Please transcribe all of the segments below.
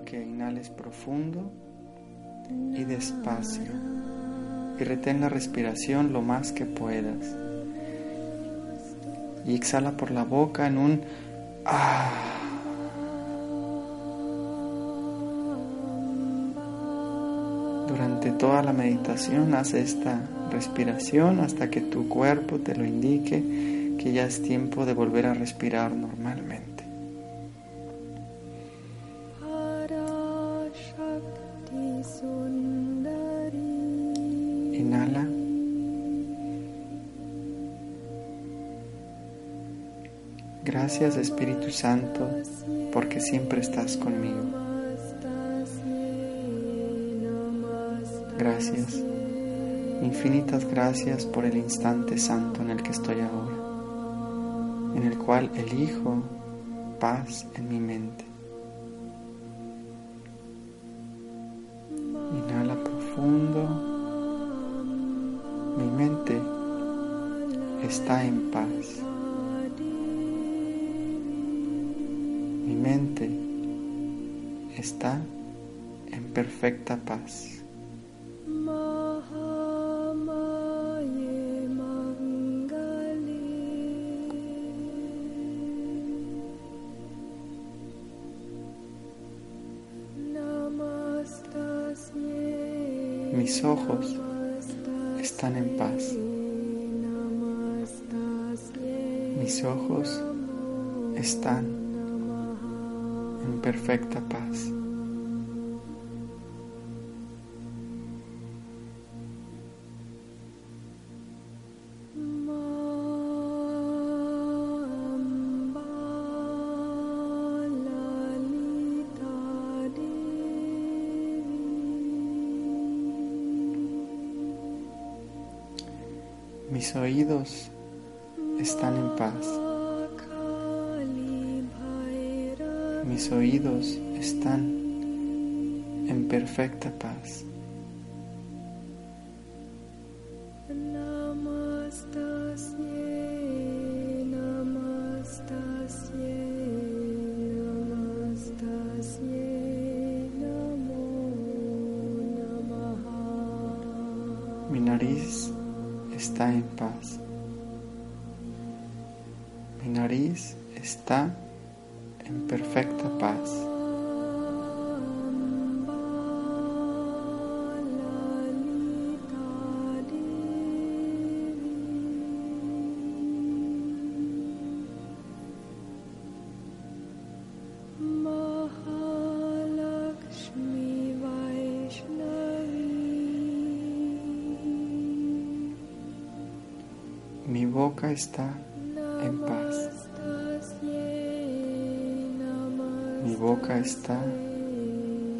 Que inhales profundo y despacio y retén la respiración lo más que puedas. Y exhala por la boca en un ah. Durante toda la meditación haz esta respiración hasta que tu cuerpo te lo indique que ya es tiempo de volver a respirar normalmente. Gracias Espíritu Santo porque siempre estás conmigo. Gracias. Infinitas gracias por el instante santo en el que estoy ahora, en el cual elijo paz en mi mente. Inhala profundo. Mi mente está en paz. está en perfecta paz. Mis ojos están en paz. Mis ojos están en perfecta paz. oídos están en paz. Mis oídos están en perfecta paz. Mi nariz está en paz. Mi nariz está en perfecta paz. Está en paz. Mi boca está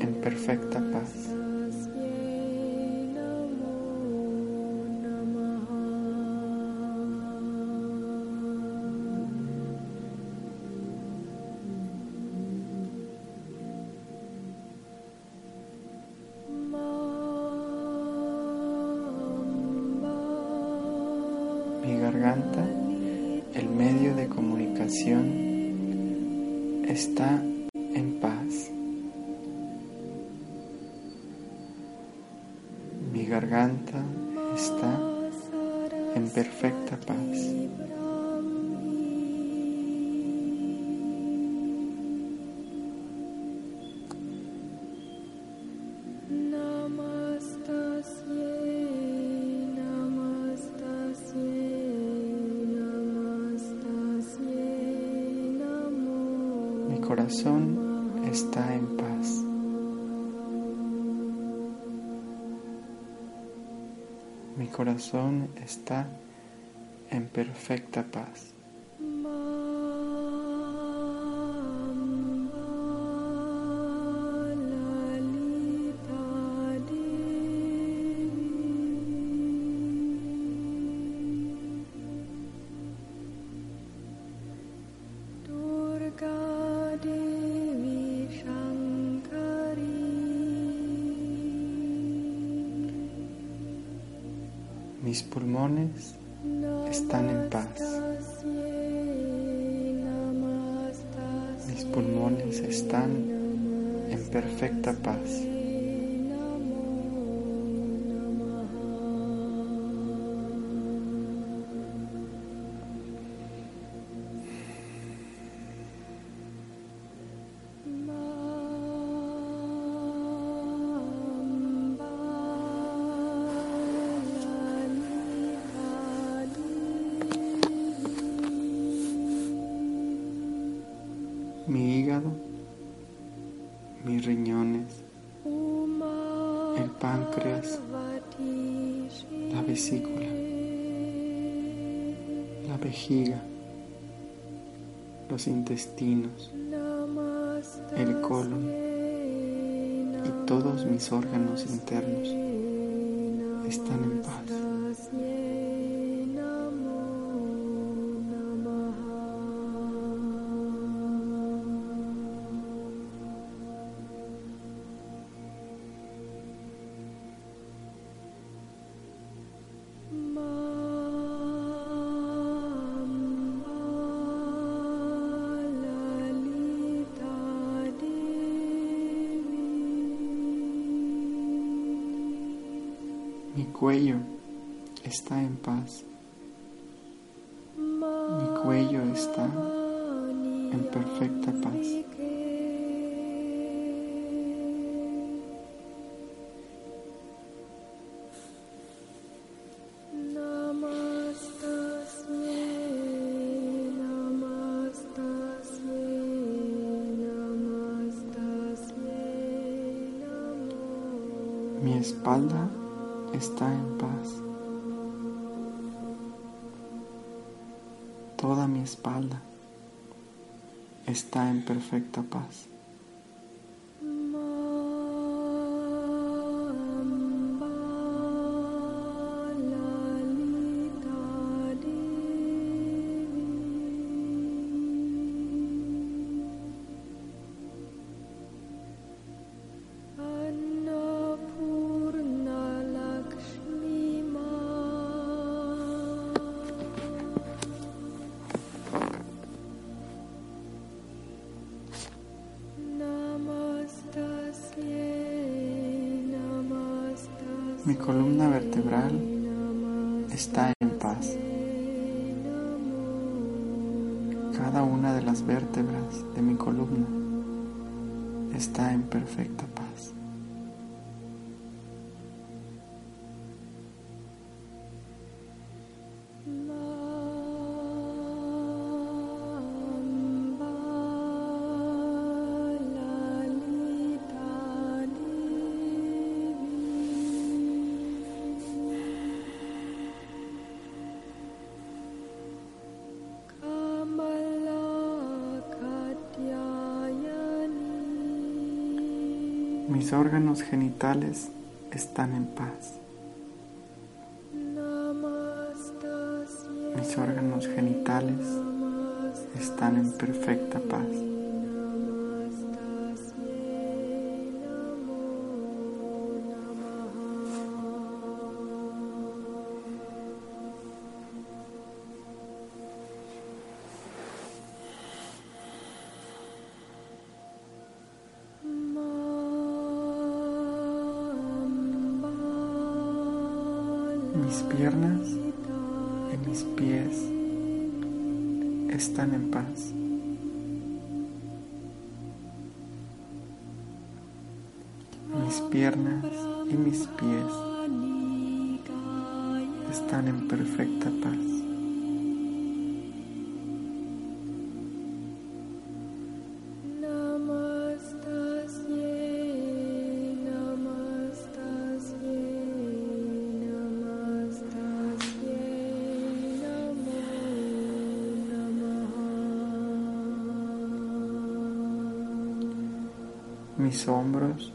en perfecta paz. Corazón está en paz. Mi corazón está en perfecta paz. Mis pulmones están en paz. Mis pulmones están en perfecta paz. El páncreas, la vesícula, la vejiga, los intestinos, el colon y todos mis órganos internos están en paz. Mi cuello está en paz. Mi cuello está en perfecta paz. Mi columna vertebral está en paz. Cada una de las vértebras de mi columna está en perfecta paz. Mis órganos genitales están en paz. Mis órganos genitales están en perfecta paz. Mis piernas y mis pies están en paz. Mis piernas y mis pies están en perfecta paz. Mis hombros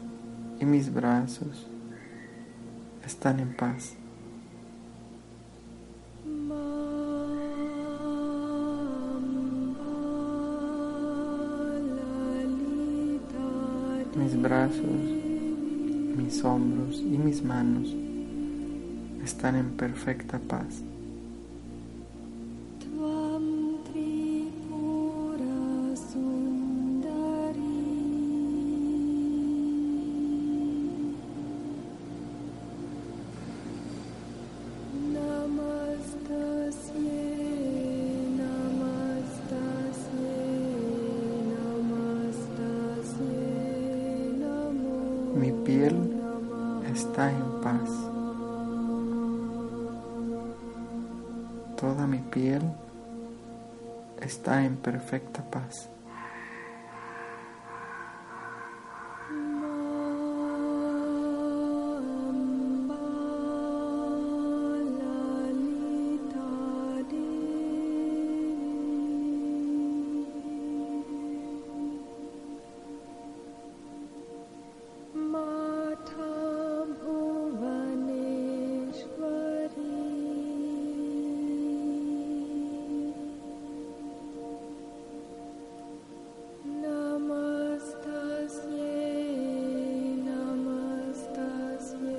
y mis brazos están en paz. Mis brazos, mis hombros y mis manos están en perfecta paz. Mi piel está en paz. Toda mi piel está en perfecta paz.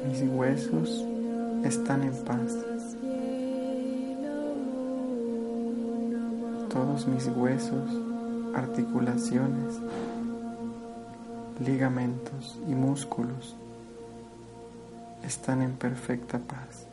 Mis huesos están en paz. Todos mis huesos, articulaciones, ligamentos y músculos están en perfecta paz.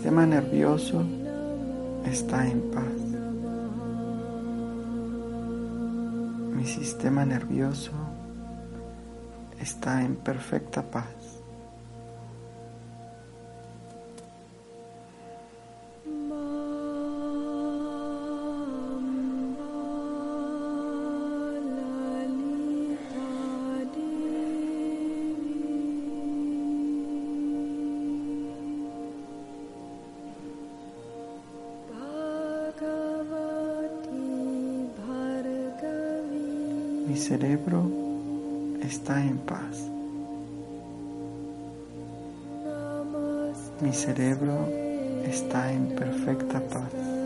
Sistema nervioso está en paz. Mi sistema nervioso está en perfecta paz. Mi cerebro está en paz. Mi cerebro está en perfecta paz.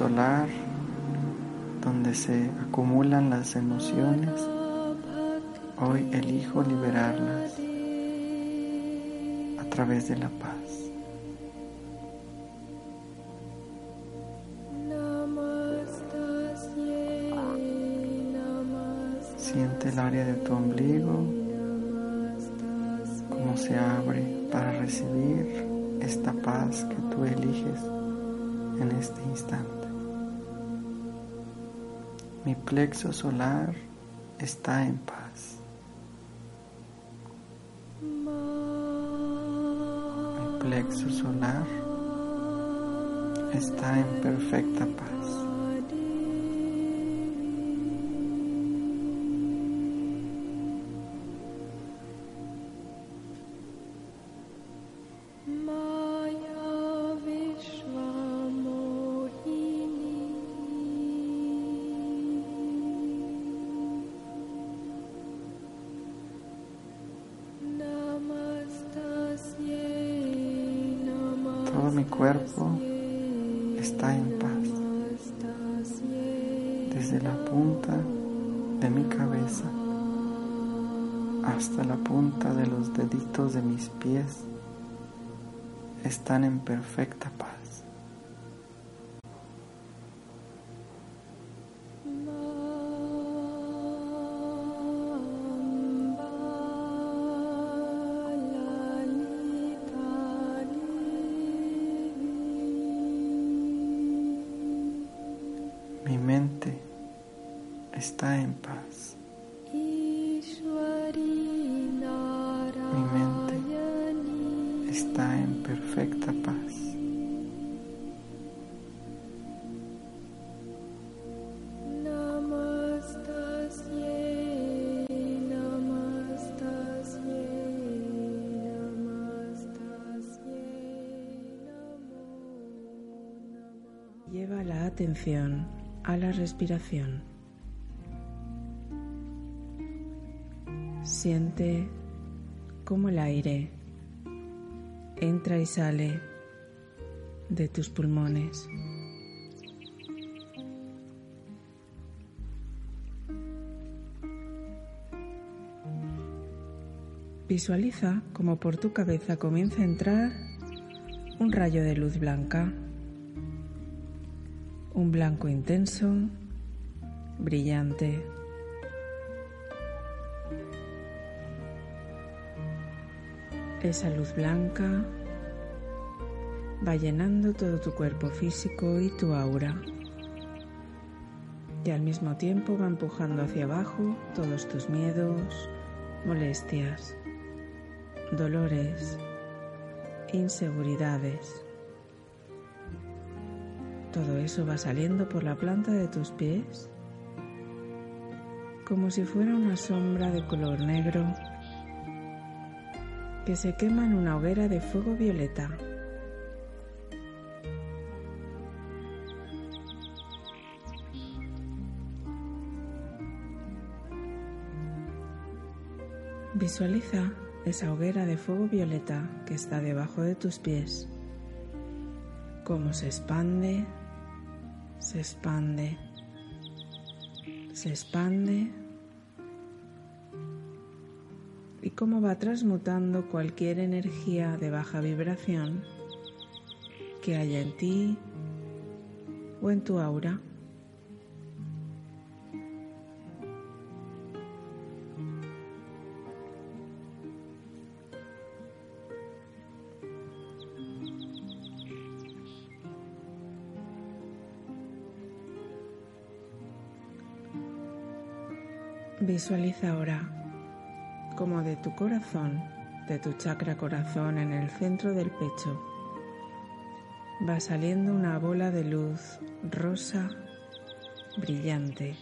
Solar, donde se acumulan las emociones, hoy elijo liberarlas a través de la paz. Siente el área de tu ombligo, cómo se abre para recibir esta paz que tú eliges en este instante. Mi plexo solar está en paz. Mi plexo solar está en perfecta paz. Cuerpo está en paz. Desde la punta de mi cabeza hasta la punta de los deditos de mis pies están en perfecta está en paz. Mi mente está en perfecta paz. Lleva la atención a la respiración. Siente cómo el aire entra y sale de tus pulmones. Visualiza como por tu cabeza comienza a entrar un rayo de luz blanca un blanco intenso, brillante. Esa luz blanca va llenando todo tu cuerpo físico y tu aura. Y al mismo tiempo va empujando hacia abajo todos tus miedos, molestias, dolores, inseguridades. Todo eso va saliendo por la planta de tus pies como si fuera una sombra de color negro que se quema en una hoguera de fuego violeta. Visualiza esa hoguera de fuego violeta que está debajo de tus pies, cómo se expande se expande, se expande y cómo va transmutando cualquier energía de baja vibración que haya en ti o en tu aura. Visualiza ahora como de tu corazón, de tu chakra corazón en el centro del pecho, va saliendo una bola de luz rosa brillante.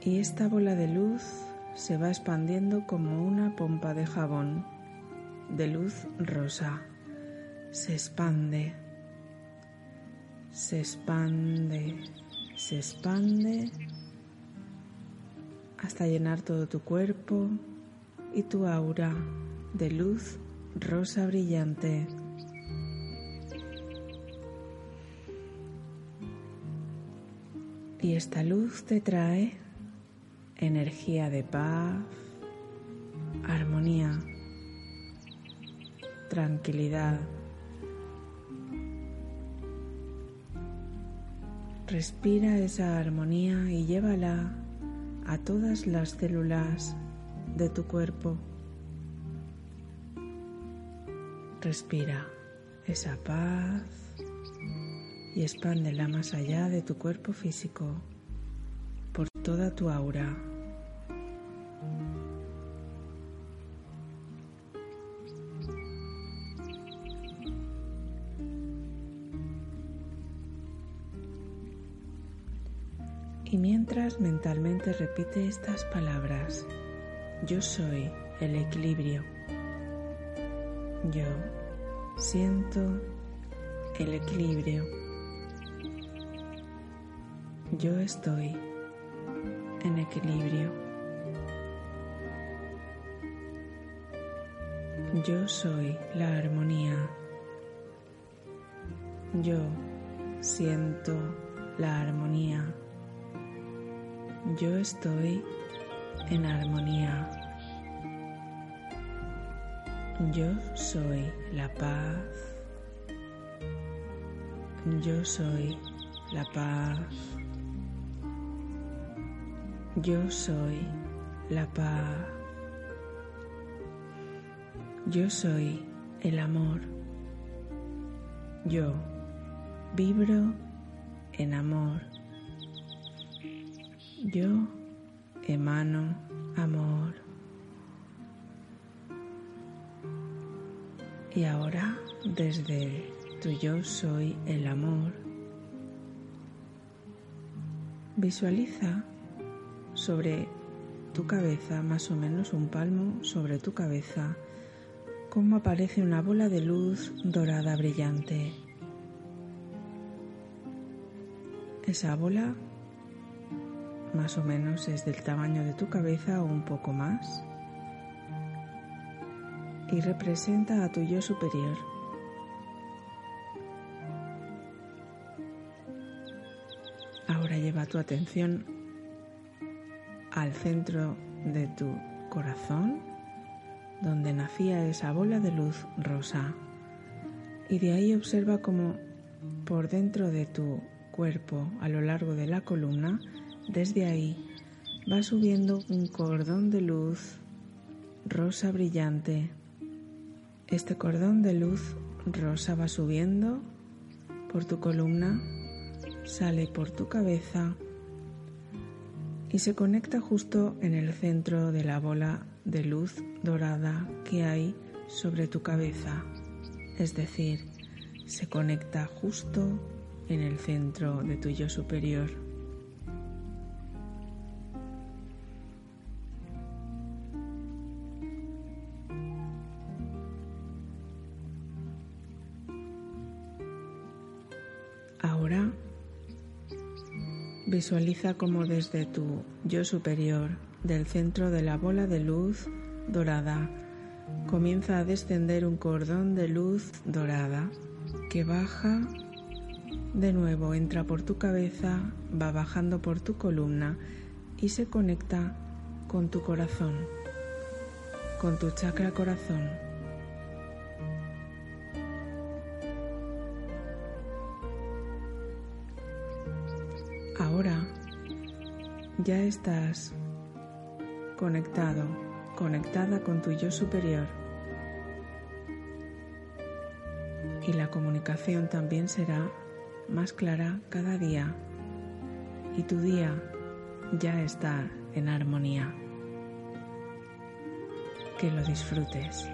Y esta bola de luz se va expandiendo como una pompa de jabón de luz rosa. Se expande, se expande, se expande hasta llenar todo tu cuerpo y tu aura de luz rosa brillante. Y esta luz te trae energía de paz, armonía, tranquilidad. Respira esa armonía y llévala a todas las células de tu cuerpo. Respira esa paz y expándela más allá de tu cuerpo físico, por toda tu aura. Y mientras mentalmente repite estas palabras, yo soy el equilibrio. Yo siento el equilibrio. Yo estoy en equilibrio. Yo soy la armonía. Yo siento la armonía. Yo estoy en armonía. Yo soy la paz. Yo soy la paz. Yo soy la paz. Yo soy el amor. Yo vibro en amor. Yo emano amor. Y ahora, desde tu yo soy el amor, visualiza sobre tu cabeza, más o menos un palmo sobre tu cabeza, cómo aparece una bola de luz dorada brillante. Esa bola más o menos es del tamaño de tu cabeza o un poco más y representa a tu yo superior. Ahora lleva tu atención al centro de tu corazón, donde nacía esa bola de luz rosa, y de ahí observa cómo por dentro de tu cuerpo, a lo largo de la columna, desde ahí va subiendo un cordón de luz rosa brillante. Este cordón de luz rosa va subiendo por tu columna, sale por tu cabeza y se conecta justo en el centro de la bola de luz dorada que hay sobre tu cabeza. Es decir, se conecta justo en el centro de tu yo superior. Visualiza como desde tu yo superior, del centro de la bola de luz dorada, comienza a descender un cordón de luz dorada que baja de nuevo, entra por tu cabeza, va bajando por tu columna y se conecta con tu corazón, con tu chakra corazón. Ya estás conectado, conectada con tu yo superior. Y la comunicación también será más clara cada día. Y tu día ya está en armonía. Que lo disfrutes.